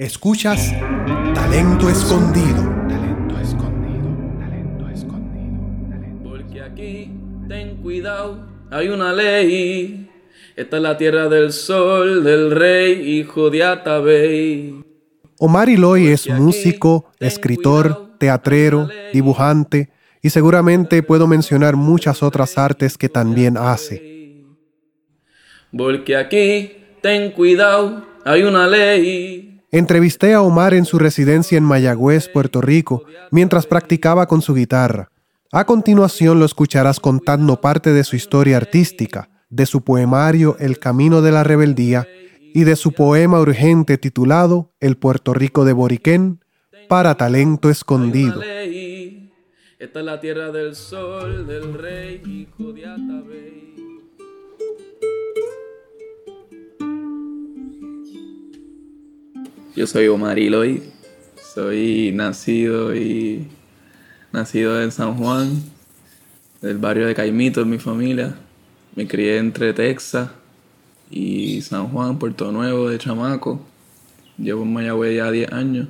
Escuchas Talento Escondido. Talento escondido, talento escondido. Porque aquí, ten cuidado, hay una ley. Esta es la tierra del sol, del rey, hijo de Atabey. Omar Iloy es músico, escritor, teatrero, dibujante y seguramente puedo mencionar muchas otras artes que también hace. Porque aquí, ten cuidado, hay una ley. Entrevisté a Omar en su residencia en Mayagüez, Puerto Rico, mientras practicaba con su guitarra. A continuación lo escucharás contando parte de su historia artística, de su poemario El Camino de la Rebeldía y de su poema urgente titulado El Puerto Rico de Boriquén para Talento Escondido. Esta es la tierra del sol, del rey, hijo de Atabey. Yo soy Omar Iloy, soy nacido y nacido en San Juan, del barrio de Caimito, en mi familia. Me crié entre Texas y San Juan, Puerto Nuevo, de chamaco. Llevo en Mayagüez ya 10 años.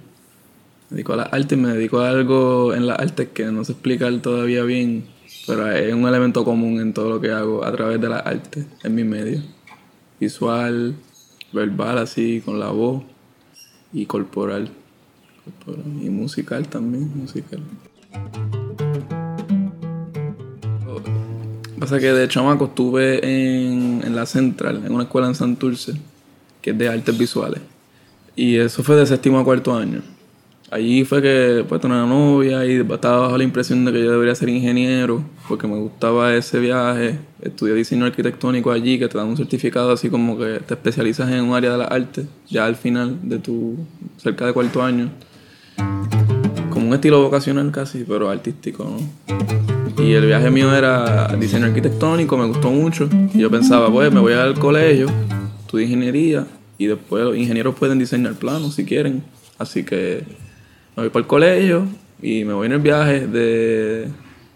Me dedico a las artes, me dedico a algo en las artes que no sé explicar todavía bien, pero es un elemento común en todo lo que hago a través de las artes, en mi medio. Visual, verbal, así, con la voz y corporal. corporal. Y musical también, musical. Pasa que de chamaco estuve en, en la Central, en una escuela en Santurce, que es de artes visuales. Y eso fue de séptimo a cuarto año. Allí fue que pues tenía una novia y estaba bajo la impresión de que yo debería ser ingeniero porque me gustaba ese viaje. Estudié diseño arquitectónico allí que te dan un certificado así como que te especializas en un área de la arte ya al final de tu cerca de cuarto año. Como un estilo vocacional casi, pero artístico, ¿no? Y el viaje mío era diseño arquitectónico, me gustó mucho. Y yo pensaba, pues me voy al colegio, estudio ingeniería y después los ingenieros pueden diseñar planos si quieren. Así que me voy para el colegio y me voy en el viaje de,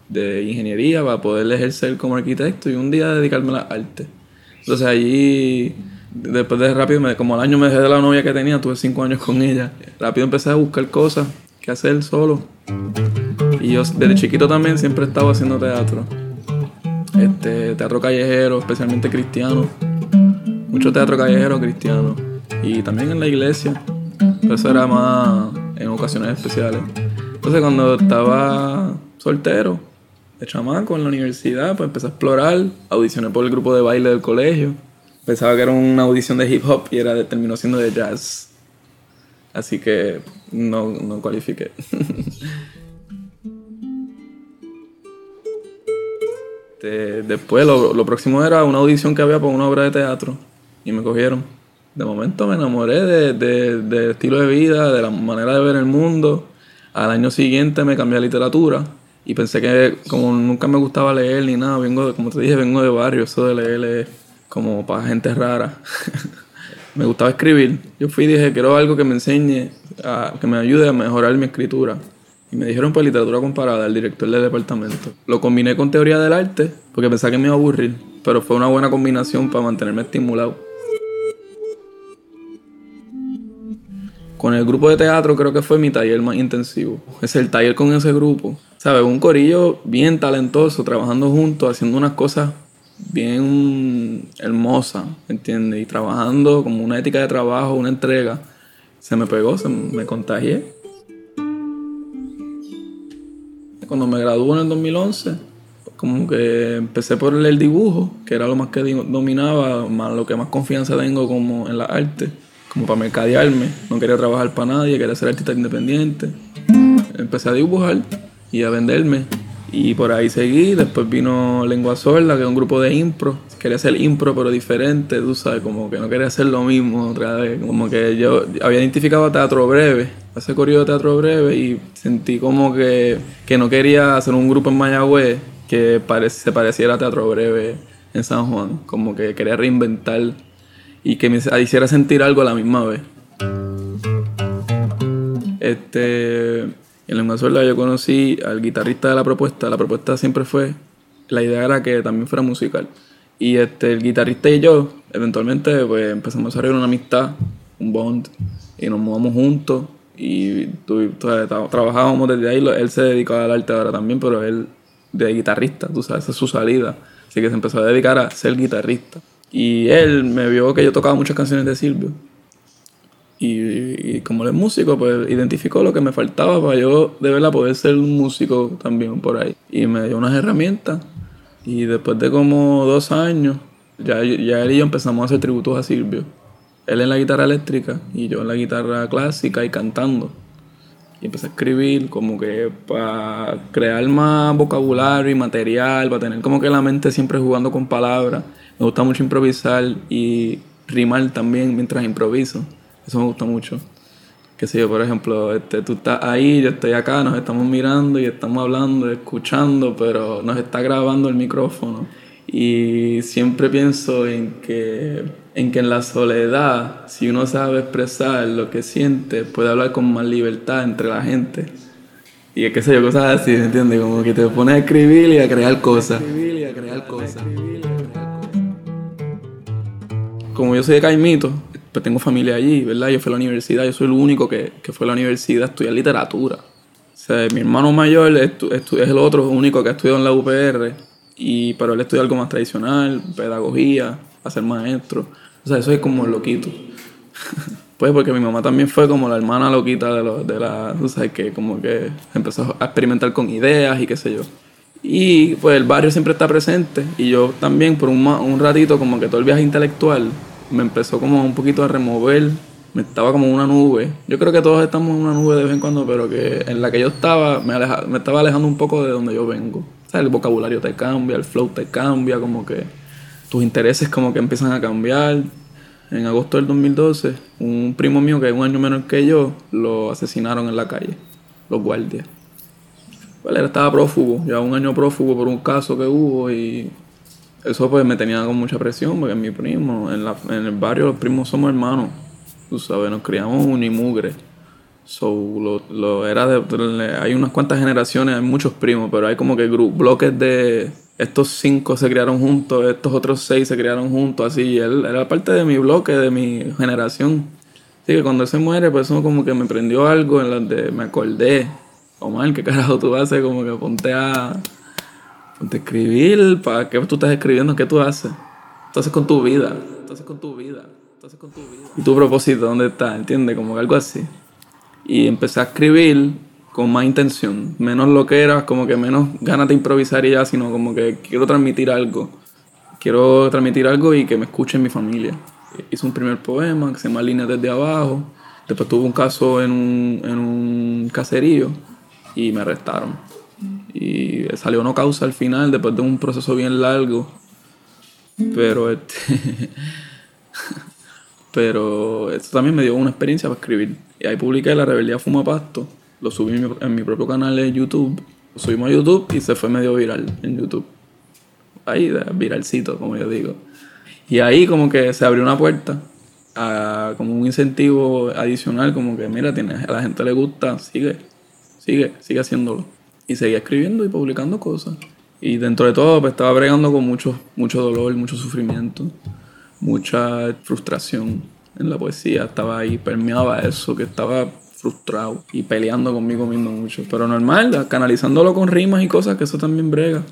de ingeniería para poder ejercer como arquitecto y un día dedicarme a la arte. Entonces allí, después de rápido, como al año me dejé de la novia que tenía, tuve cinco años con ella, rápido empecé a buscar cosas que hacer solo. Y yo desde chiquito también siempre he estado haciendo teatro. Este, teatro callejero, especialmente cristiano. Mucho teatro callejero cristiano. Y también en la iglesia. Eso era más en ocasiones especiales. Entonces cuando estaba soltero, de chamaco en la universidad, pues empecé a explorar. Audicioné por el grupo de baile del colegio. Pensaba que era una audición de hip hop y era terminó siendo de jazz. Así que no, no cualifiqué. Este, después lo, lo próximo era una audición que había para una obra de teatro y me cogieron. De momento me enamoré de- de- del estilo de vida, de la manera de ver el mundo. Al año siguiente me cambié a literatura y pensé que como nunca me gustaba leer ni nada, vengo de, como te dije, vengo de barrio, eso de leer es como para gente rara. me gustaba escribir. Yo fui y dije, quiero algo que me enseñe, que me ayude a mejorar mi escritura. Y me dijeron pues literatura comparada, el director del departamento. Lo combiné con teoría del arte porque pensaba que me iba a aburrir, pero fue una buena combinación para mantenerme estimulado. Con el grupo de teatro creo que fue mi taller más intensivo. Es el taller con ese grupo. ¿Sabes? Un corillo bien talentoso, trabajando juntos, haciendo unas cosas bien hermosas, ¿entiendes? Y trabajando como una ética de trabajo, una entrega. Se me pegó, se me contagié. Cuando me gradué en el 2011, como que empecé por el dibujo, que era lo más que dominaba, lo que más confianza tengo como en la arte, como para mercadearme. No quería trabajar para nadie, quería ser artista independiente. Empecé a dibujar y a venderme. Y por ahí seguí, después vino Lengua Sorda, que es un grupo de impro. Quería hacer impro, pero diferente, tú sabes, como que no quería hacer lo mismo otra vez. Como que yo había identificado teatro breve, ese corrido de teatro breve, y sentí como que, que no quería hacer un grupo en Mayagüez que se pareciera a teatro breve en San Juan. Como que quería reinventar y que me hiciera sentir algo a la misma vez. Este, en Lengua Sorda yo conocí al guitarrista de la propuesta. La propuesta siempre fue, la idea era que también fuera musical. Y este, el guitarrista y yo, eventualmente, pues empezamos a desarrollar una amistad, un bond. y nos mudamos juntos y tra- trabajábamos desde ahí. Él se dedicaba al arte ahora también, pero él de guitarrista, tú sabes, esa es su salida. Así que se empezó a dedicar a ser guitarrista. Y él me vio que yo tocaba muchas canciones de Silvio. Y, y como él es músico, pues identificó lo que me faltaba para yo de verdad poder ser un músico también por ahí. Y me dio unas herramientas. Y después de como dos años, ya, ya él y yo empezamos a hacer tributos a Silvio. Él en la guitarra eléctrica y yo en la guitarra clásica y cantando. Y empecé a escribir como que para crear más vocabulario y material, para tener como que la mente siempre jugando con palabras. Me gusta mucho improvisar y rimar también mientras improviso. Eso me gusta mucho. Que sé yo, por ejemplo, este, tú estás ahí, yo estoy acá, nos estamos mirando y estamos hablando, escuchando, pero nos está grabando el micrófono. Y siempre pienso en que, en que en la soledad, si uno sabe expresar lo que siente, puede hablar con más libertad entre la gente. Y es que sé yo, cosas así, ¿entiendes? Como que te pones a escribir y a crear cosas. Escribir y a crear cosas. Como yo soy de Caimito, pues tengo familia allí, ¿verdad? Yo fui a la universidad, yo soy el único que, que fue a la universidad a estudiar literatura. O sea, mi hermano mayor es el otro único que ha estudiado en la UPR, y, pero él estudia algo más tradicional, pedagogía, a ser maestro. O sea, es como loquito. Pues porque mi mamá también fue como la hermana loquita de, los de la, tú sabes, que como que empezó a experimentar con ideas y qué sé yo. Y pues el barrio siempre está presente y yo también por un, un ratito como que todo el viaje intelectual me empezó como un poquito a remover, me estaba como una nube. Yo creo que todos estamos en una nube de vez en cuando, pero que en la que yo estaba me, aleja- me estaba alejando un poco de donde yo vengo. O sea, el vocabulario te cambia, el flow te cambia, como que tus intereses como que empiezan a cambiar. En agosto del 2012, un primo mío que es un año menor que yo, lo asesinaron en la calle, los guardias. Pues él estaba prófugo, ya un año prófugo por un caso que hubo y eso pues me tenía con mucha presión porque mi primo. En, la- en el barrio los primos somos hermanos, tú sabes, nos criamos unimugre. So, lo, lo era de, de- hay unas cuantas generaciones, hay muchos primos, pero hay como que bloques de estos cinco se criaron juntos, estos otros seis se criaron juntos, así. Él era parte de mi bloque, de mi generación. Así que cuando se muere, pues eso como que me prendió algo en donde me acordé. Omar, ¿qué carajo tú haces? Como que ponte a, ponte a escribir. ¿Para qué tú estás escribiendo? ¿Qué tú haces? ¿Tú haces con tu vida? ¿Tú haces con tu vida? ¿Tú haces con tu vida? ¿Y tu propósito dónde está? ¿Entiendes? Como que algo así. Y empecé a escribir con más intención. Menos lo que era, como que menos ganas de improvisar y ya, sino como que quiero transmitir algo. Quiero transmitir algo y que me escuche mi familia. Hice un primer poema que se llama Líneas desde abajo. Después tuve un caso en un, en un caserío y me arrestaron. Y salió no causa al final, después de un proceso bien largo. Pero este. Pero esto también me dio una experiencia para escribir. Y ahí publiqué La Rebeldía Fuma Pasto. Lo subí en mi, en mi propio canal de YouTube. Lo subimos a YouTube y se fue medio viral en YouTube. Ahí, viralcito, como yo digo. Y ahí como que se abrió una puerta a como un incentivo adicional, como que mira, tiene, a la gente le gusta, sigue, sigue, sigue haciéndolo. Y seguía escribiendo y publicando cosas. Y dentro de todo, pues estaba bregando con mucho, mucho dolor, mucho sufrimiento, mucha frustración en la poesía. Estaba ahí, permeaba eso, que estaba frustrado y peleando conmigo mismo mucho. Pero normal, canalizándolo con rimas y cosas, que eso también brega.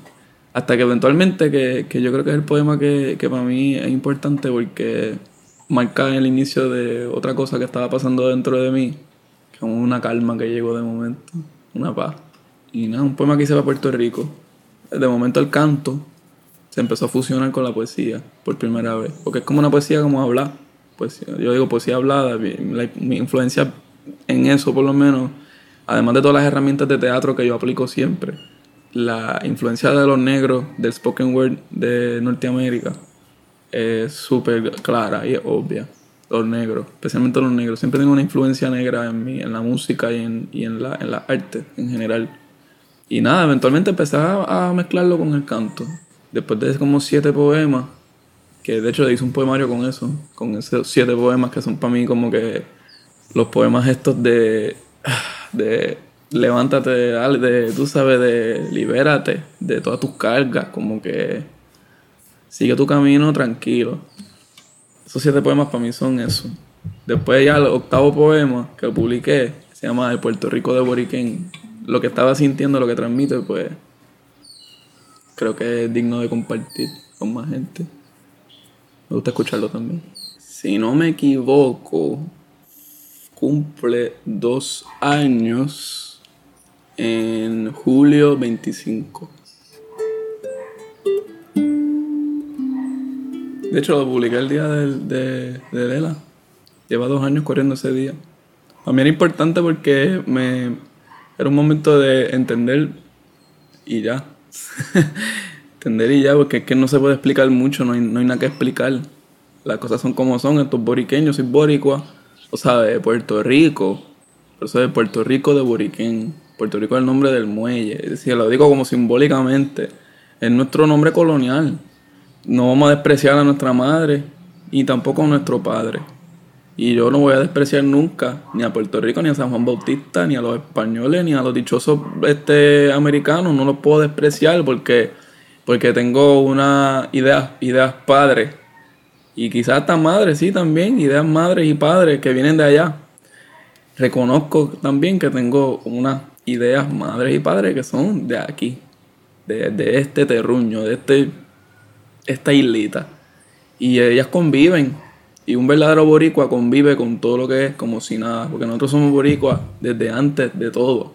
Hasta que eventualmente, que, que yo creo que es el poema que, que para mí es importante porque marca el inicio de otra cosa que estaba pasando dentro de mí, como una calma que llegó de momento, una paz. Y nada, un poema que hice para Puerto Rico. De momento el canto se empezó a fusionar con la poesía por primera vez, porque es como una poesía como hablar. Poesía, yo digo poesía hablada, la- mi influencia en eso por lo menos, además de todas las herramientas de teatro que yo aplico siempre, la influencia de los negros del spoken word de Norteamérica es súper clara y obvia. Los negros, especialmente los negros. Siempre tengo una influencia negra en mí, en la música y en, y en, la, en la arte en general. Y nada, eventualmente empecé a mezclarlo con el canto. Después de como siete poemas, que de hecho hice un poemario con eso, con esos siete poemas que son para mí como que los poemas estos de, de levántate, de, tú sabes, de libérate de todas tus cargas, como que sigue tu camino tranquilo. Esos siete poemas para mí son eso. Después ya el octavo poema que publiqué, se llama El Puerto Rico de Boriquén. Lo que estaba sintiendo, lo que transmite, pues creo que es digno de compartir con más gente. Me gusta escucharlo también. Si no me equivoco, cumple dos años en julio 25. De hecho, lo publiqué el día de, de Lela. Lleva dos años corriendo ese día. Para mí era importante porque me, era un momento de entender y ya. entender y ya, porque es que no se puede explicar mucho, no hay, nada que explicar. Las cosas son como son, estos boriqueños, soy boricua, o sea, de Puerto Rico. Por eso de Puerto Rico de Boriquén. Puerto Rico es el nombre del muelle. Es decir, lo digo como simbólicamente. Es nuestro nombre colonial. No vamos a despreciar a nuestra madre y tampoco a nuestro padre. Y yo no voy a despreciar nunca ni a Puerto Rico, ni a San Juan Bautista, ni a los españoles, ni a los dichosos este, americanos. No los puedo despreciar porque, porque tengo una ideas, ideas padres. Y quizás hasta madres, sí, también. Ideas madres y padres que vienen de allá. Reconozco también que tengo unas ideas madres y padres que son de aquí. De, de este terruño, de este, esta islita. Y ellas conviven. Y un verdadero boricua convive con todo lo que es como si nada. Porque nosotros somos boricuas desde antes de todo.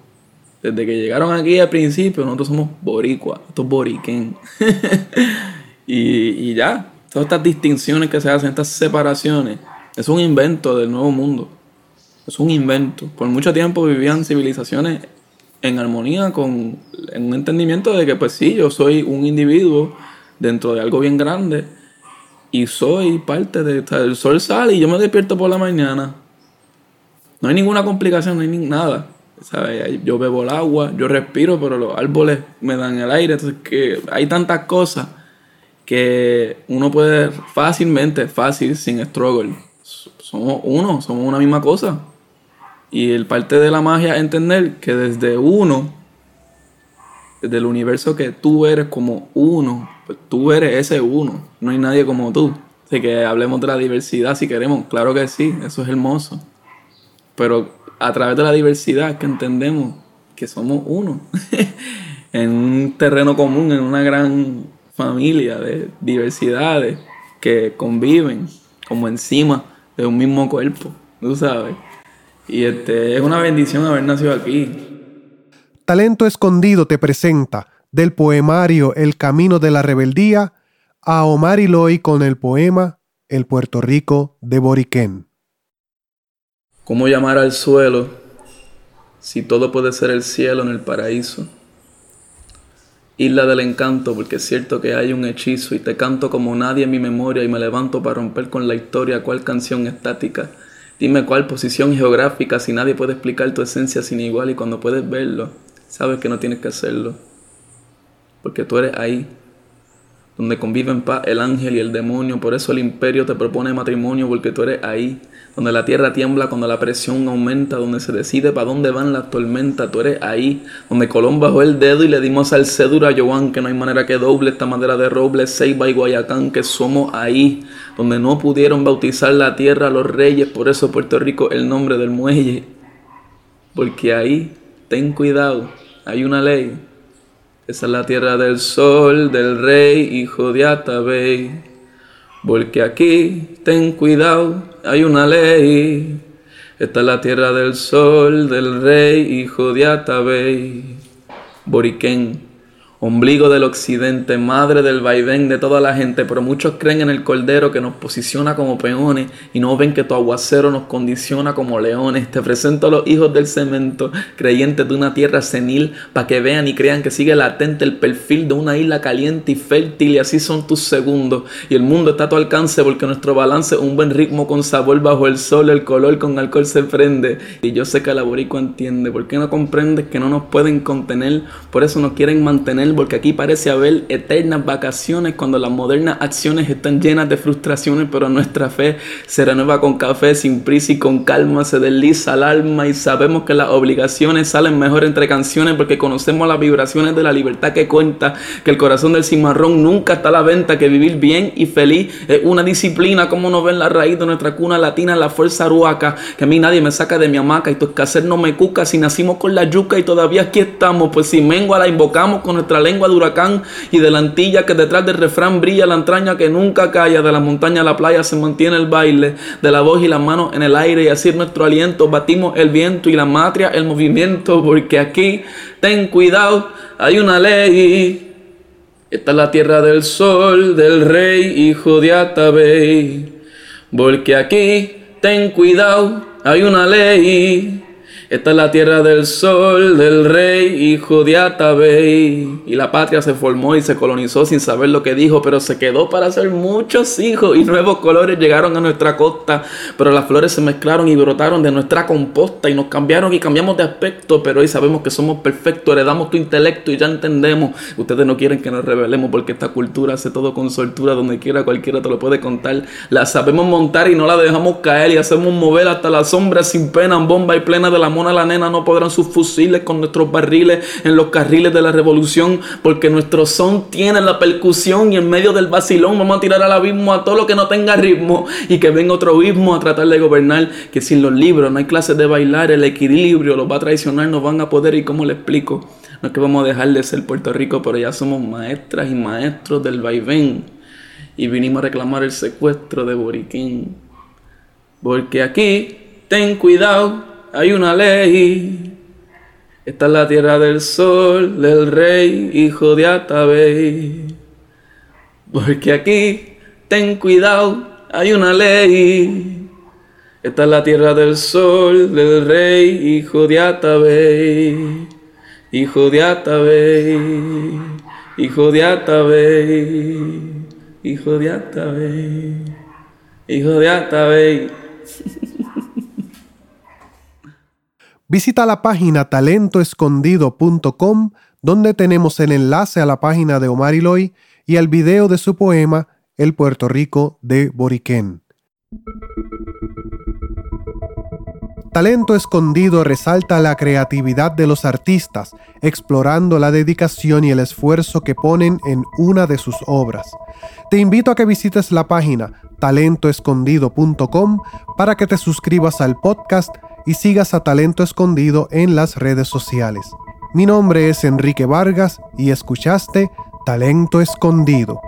Desde que llegaron aquí al principio, nosotros somos boricuas. Esto es y, y ya. Todas estas distinciones que se hacen, estas separaciones, es un invento del nuevo mundo. Es un invento. Por mucho tiempo vivían civilizaciones en armonía con en un entendimiento de que pues sí, yo soy un individuo dentro de algo bien grande y soy parte de... o el sol sale y yo me despierto por la mañana. No hay ninguna complicación, no hay ni nada. ¿sabes? Yo bebo el agua, yo respiro, pero los árboles me dan el aire. Entonces, que hay tantas cosas que uno puede fácilmente, fácil, sin struggle. Somos uno, somos una misma cosa. Y el parte de la magia es entender que desde uno, desde el universo que tú eres como uno, pues tú eres ese uno. No hay nadie como tú. Así que hablemos de la diversidad si queremos. Claro que sí, eso es hermoso. Pero a través de la diversidad que entendemos que somos uno. en un terreno común, en una gran familia de diversidades que conviven como encima de un mismo cuerpo, tú sabes. Y este, es una bendición haber nacido aquí. Talento Escondido te presenta del poemario El Camino de la Rebeldía a Omar Iloy con el poema El Puerto Rico de Boriquén. ¿Cómo llamar al suelo si todo puede ser el cielo en el paraíso? Isla del encanto, porque es cierto que hay un hechizo y te canto como nadie en mi memoria y me levanto para romper con la historia cuál canción estática. Dime cuál posición geográfica si nadie puede explicar tu esencia sin igual y cuando puedes verlo, sabes que no tienes que hacerlo. Porque tú eres ahí, donde conviven paz el ángel y el demonio, por eso el imperio te propone matrimonio, porque tú eres ahí, donde la tierra tiembla cuando la presión aumenta, donde se decide para dónde van las tormentas, tú eres ahí, donde Colón bajó el dedo y le dimos al cédula a Joan, que no hay manera que doble esta madera de roble, Ceiba y Guayacán, que somos ahí, donde no pudieron bautizar la tierra a los reyes, por eso Puerto Rico el nombre del muelle, porque ahí, ten cuidado, hay una ley, esa es la tierra del sol, del rey, hijo de Atabey. Porque aquí, ten cuidado, hay una ley. Esta es la tierra del sol, del rey, hijo de Atabey. Boriquén, ombligo del occidente, madre del vaivén de toda la gente, pero muchos creen en el cordero que nos posiciona como peones y no ven que tu aguacero nos condiciona como leones. Te presento a los hijos del cemento, creyentes de una tierra senil, para que vean y crean que sigue latente el perfil de una isla caliente y fértil y así son tus segundos. Y el mundo está a tu alcance porque nuestro balance es un buen ritmo con sabor bajo el sol, el color con alcohol se prende. Y yo sé que el aborico entiende, ¿por qué no comprendes que no nos pueden contener? Por eso nos quieren mantener porque aquí parece haber eternas vacaciones cuando las modernas acciones están llenas de frustraciones, pero nuestra fe se renueva con café, sin prisa y con calma, se desliza el alma y sabemos que las obligaciones salen mejor entre canciones porque conocemos las vibraciones de la libertad que cuenta, que el corazón del cimarrón nunca está a la venta, que vivir bien y feliz es una disciplina, como nos ven la raíz de nuestra cuna latina, la fuerza aruaca, que a mí nadie me saca de mi hamaca y tu escasez no me cuca si nacimos con la yuca y todavía aquí estamos, pues si mengua la invocamos con nuestra lengua de huracán y de la antilla que detrás del refrán brilla la entraña que nunca calla, de la montaña a la playa se mantiene el baile, de la voz y las manos en el aire y así nuestro aliento batimos el viento y la matria el movimiento, porque aquí ten cuidado, hay una ley. Esta es la tierra del sol, del rey, hijo de Atabey. Porque aquí, ten cuidado, hay una ley. Esta es la tierra del sol, del rey, hijo de Atabey. Y la patria se formó y se colonizó sin saber lo que dijo, pero se quedó para hacer muchos hijos y nuevos colores llegaron a nuestra costa. Pero las flores se mezclaron y brotaron de nuestra composta y nos cambiaron y cambiamos de aspecto. Pero hoy sabemos que somos perfectos, heredamos tu intelecto y ya entendemos. Ustedes no quieren que nos revelemos porque esta cultura hace todo con soltura, donde quiera cualquiera te lo puede contar. La sabemos montar y no la dejamos caer y hacemos mover hasta la sombra sin pena, en bomba y plena de la a la nena no podrán sus fusiles con nuestros barriles en los carriles de la revolución, porque nuestro son tiene la percusión y en medio del vacilón vamos a tirar al abismo a todo lo que no tenga ritmo y que venga otro abismo a tratar de gobernar, que sin los libros no hay clases de bailar, el equilibrio los va a traicionar, nos van a poder y cómo le explico. No es que vamos a dejar de ser Puerto Rico, pero ya somos maestras y maestros del vaivén y vinimos a reclamar el secuestro de Boriquín. Porque aquí, ten cuidado, hay una ley. Esta es la tierra del sol, del rey, hijo de Atabey. Porque aquí, ten cuidado, hay una ley. Esta es la tierra del sol, del rey, hijo de Atabey. Hijo de Atabey, hijo de Atabey, hijo de Atabey, hijo de Atabey. Visita la página talentoescondido.com donde tenemos el enlace a la página de Omar Iloy y al video de su poema El Puerto Rico de Boriquén. Talento Escondido resalta la creatividad de los artistas, explorando la dedicación y el esfuerzo que ponen en una de sus obras. Te invito a que visites la página talentoescondido.com para que te suscribas al podcast y sigas a Talento Escondido en las redes sociales. Mi nombre es Enrique Vargas y escuchaste Talento Escondido.